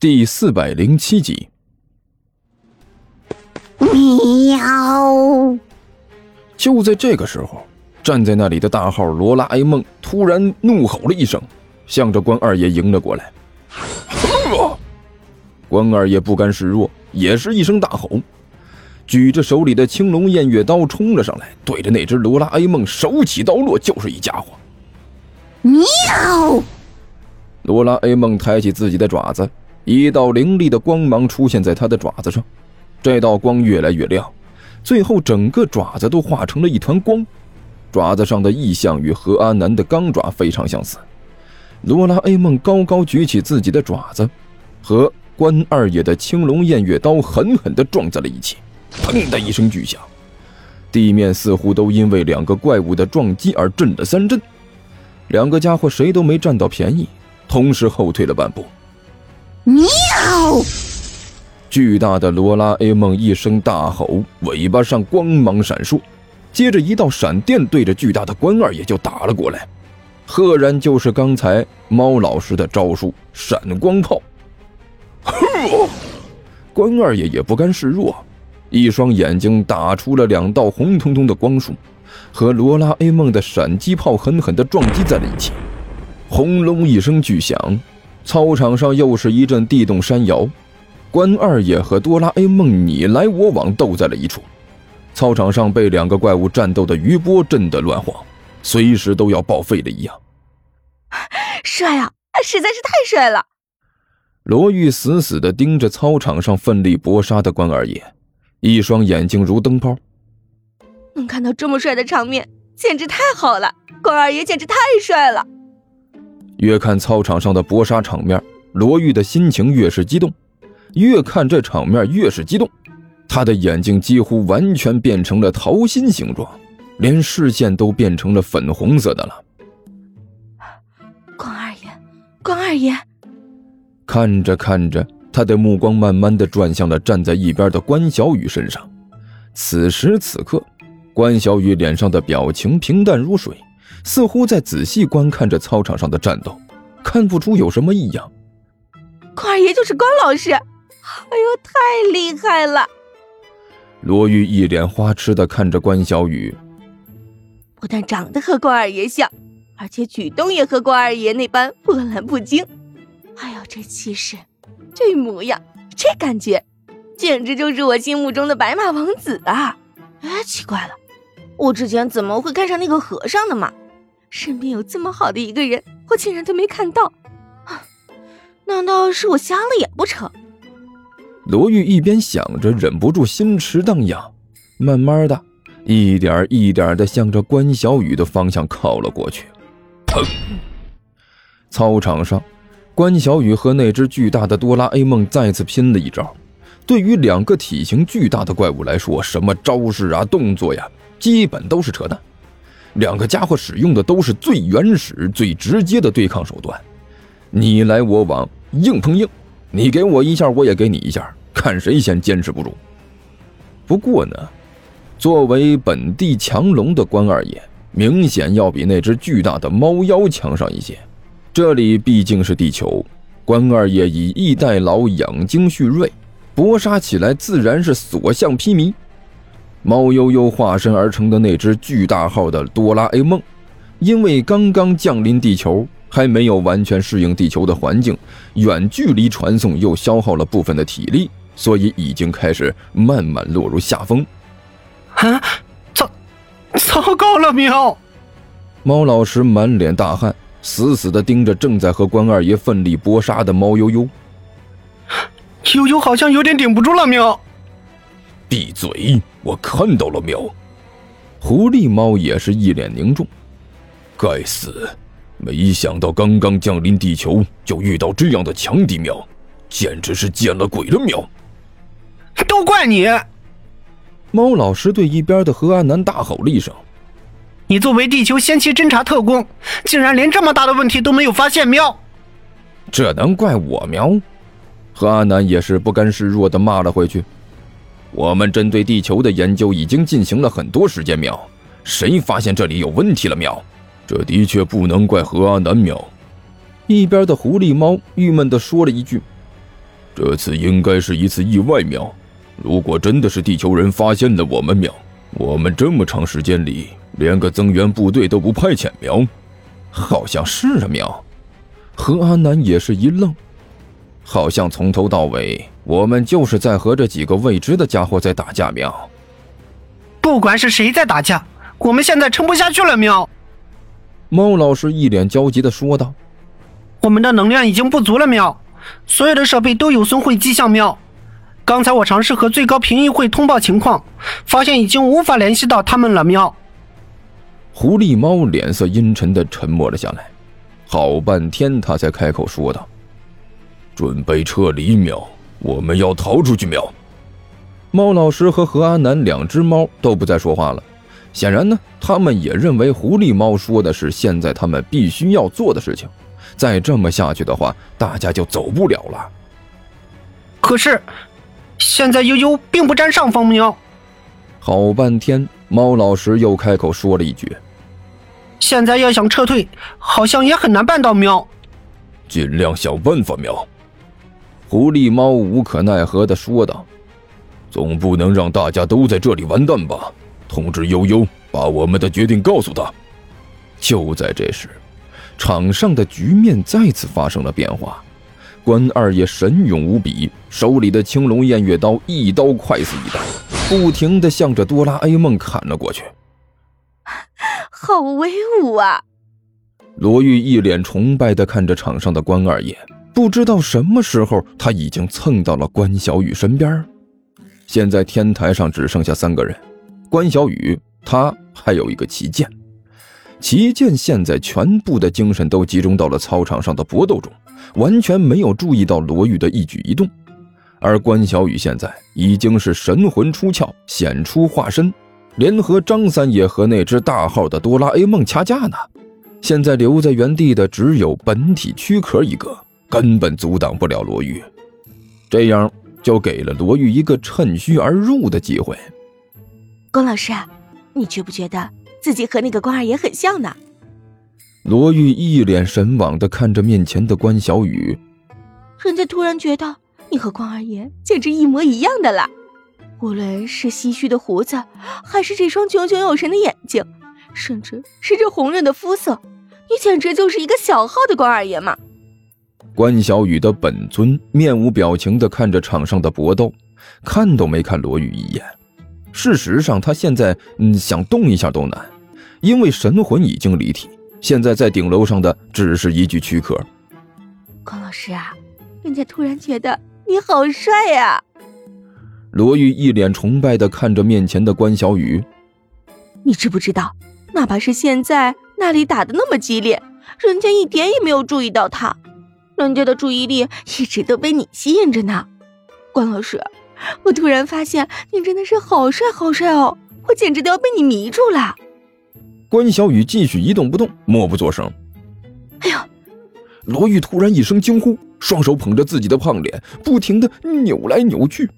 第四百零七集。喵！就在这个时候，站在那里的大号罗拉 A 梦突然怒吼了一声，向着关二爷迎了过来。关二爷不甘示弱，也是一声大吼，举着手里的青龙偃月刀冲了上来，对着那只罗拉 A 梦手起刀落就是一家伙。喵！罗拉 A 梦抬起自己的爪子，一道凌厉的光芒出现在他的爪子上，这道光越来越亮，最后整个爪子都化成了一团光，爪子上的异象与何阿南的钢爪非常相似。罗拉 A 梦高高举起自己的爪子，和关二爷的青龙偃月刀狠狠地撞在了一起，砰的一声巨响，地面似乎都因为两个怪物的撞击而震了三震。两个家伙谁都没占到便宜，同时后退了半步。喵！巨大的罗拉 A 梦一声大吼，尾巴上光芒闪烁，接着一道闪电对着巨大的关二爷就打了过来，赫然就是刚才猫老师的招数——闪光炮。呵，关二爷也不甘示弱，一双眼睛打出了两道红彤彤的光束，和罗拉 A 梦的闪击炮狠狠地撞击在了一起。轰隆一声巨响，操场上又是一阵地动山摇。关二爷和哆啦 A 梦你来我往斗在了一处，操场上被两个怪物战斗的余波震得乱晃，随时都要报废了一样。帅啊，实在是太帅了！罗玉死死地盯着操场上奋力搏杀的关二爷，一双眼睛如灯泡。能看到这么帅的场面，简直太好了！关二爷简直太帅了。越看操场上的搏杀场面，罗玉的心情越是激动。越看这场面越是激动，他的眼睛几乎完全变成了桃心形状，连视线都变成了粉红色的了。关二爷，关二爷，看着看着，他的目光慢慢的转向了站在一边的关小雨身上。此时此刻，关小雨脸上的表情平淡如水，似乎在仔细观看着操场上的战斗，看不出有什么异样。关二爷就是关老师。哎呦，太厉害了！罗玉一脸花痴的看着关小雨，不但长得和关二爷像，而且举动也和关二爷那般波澜不惊。哎呦，这气势，这模样，这感觉，简直就是我心目中的白马王子啊！哎，奇怪了，我之前怎么会看上那个和尚的嘛？身边有这么好的一个人，我竟然都没看到，啊难道是我瞎了眼不成？罗玉一边想着，忍不住心驰荡漾，慢慢的，一点一点的向着关小雨的方向靠了过去。砰！操场上，关小雨和那只巨大的哆啦 A 梦再次拼了一招。对于两个体型巨大的怪物来说，什么招式啊、动作呀，基本都是扯淡。两个家伙使用的都是最原始、最直接的对抗手段，你来我往，硬碰硬，你给我一下，我也给你一下。看谁先坚持不住。不过呢，作为本地强龙的关二爷，明显要比那只巨大的猫妖强上一些。这里毕竟是地球，关二爷以逸待劳，养精蓄锐，搏杀起来自然是所向披靡。猫悠悠化身而成的那只巨大号的哆啦 A 梦，因为刚刚降临地球，还没有完全适应地球的环境，远距离传送又消耗了部分的体力。所以已经开始慢慢落入下风。啊，糟，糟糕了，喵！猫老师满脸大汗，死死的盯着正在和关二爷奋力搏杀的猫悠悠。悠悠好像有点顶不住了，喵！闭嘴！我看到了，喵！狐狸猫也是一脸凝重。该死！没想到刚刚降临地球就遇到这样的强敌，喵！简直是见了鬼了，喵！都怪你！猫老师对一边的何安南大吼了一声：“你作为地球先期侦察特工，竟然连这么大的问题都没有发现！”喵！这能怪我喵？何安南也是不甘示弱的骂了回去：“我们针对地球的研究已经进行了很多时间，秒，谁发现这里有问题了？秒，这的确不能怪何阿南秒。”一边的狐狸猫郁闷的说了一句。这次应该是一次意外秒。如果真的是地球人发现了我们秒，我们这么长时间里连个增援部队都不派遣秒，好像是啊秒。何阿南也是一愣，好像从头到尾我们就是在和这几个未知的家伙在打架喵。不管是谁在打架，我们现在撑不下去了喵。猫老师一脸焦急的说道：“我们的能量已经不足了喵，所有的设备都有损毁迹象喵。”刚才我尝试和最高评议会通报情况，发现已经无法联系到他们了。喵！狐狸猫脸色阴沉的沉默了下来，好半天，他才开口说道：“准备撤离。”喵，我们要逃出去。喵！猫老师和何阿南两只猫都不再说话了。显然呢，他们也认为狐狸猫说的是现在他们必须要做的事情。再这么下去的话，大家就走不了了。可是。现在悠悠并不占上风，喵。好半天，猫老师又开口说了一句：“现在要想撤退，好像也很难办到，喵。”尽量想办法，喵。狐狸猫无可奈何的说道：“总不能让大家都在这里完蛋吧？通知悠悠，把我们的决定告诉他。”就在这时，场上的局面再次发生了变化。关二爷神勇无比，手里的青龙偃月刀一刀快似一刀，不停的向着哆啦 A 梦砍了过去。好威武啊！罗玉一脸崇拜的看着场上的关二爷，不知道什么时候他已经蹭到了关小雨身边。现在天台上只剩下三个人：关小雨，他还有一个齐剑。齐剑现在全部的精神都集中到了操场上的搏斗中。完全没有注意到罗玉的一举一动，而关小雨现在已经是神魂出窍，显出化身，联合张三爷和那只大号的哆啦 A 梦掐架呢。现在留在原地的只有本体躯壳一个，根本阻挡不了罗玉。这样就给了罗玉一个趁虚而入的机会。关老师，你觉不觉得自己和那个关二爷很像呢？罗玉一脸神往的看着面前的关小雨，人家突然觉得你和关二爷简直一模一样的了，无论是唏嘘的胡子，还是这双炯炯有神的眼睛，甚至是这红润的肤色，你简直就是一个小号的关二爷嘛！关小雨的本尊面无表情的看着场上的搏斗，看都没看罗宇一眼。事实上，他现在嗯想动一下都难，因为神魂已经离体。现在在顶楼上的只是一具躯壳。关老师啊，人家突然觉得你好帅呀！罗玉一脸崇拜的看着面前的关小雨。你知不知道，哪怕是现在那里打的那么激烈，人家一点也没有注意到他，人家的注意力一直都被你吸引着呢。关老师，我突然发现你真的是好帅好帅哦，我简直都要被你迷住了。关小雨继续一动不动，默不作声。哎呦！罗玉突然一声惊呼，双手捧着自己的胖脸，不停的扭来扭去。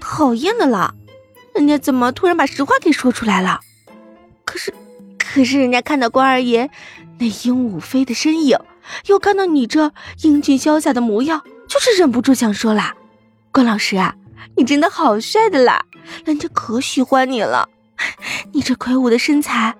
讨厌的啦！人家怎么突然把实话给说出来了？可是，可是人家看到关二爷那鹦鹉飞的身影，又看到你这英俊潇洒的模样，就是忍不住想说啦：“关老师啊，你真的好帅的啦！人家可喜欢你了。你这魁梧的身材。”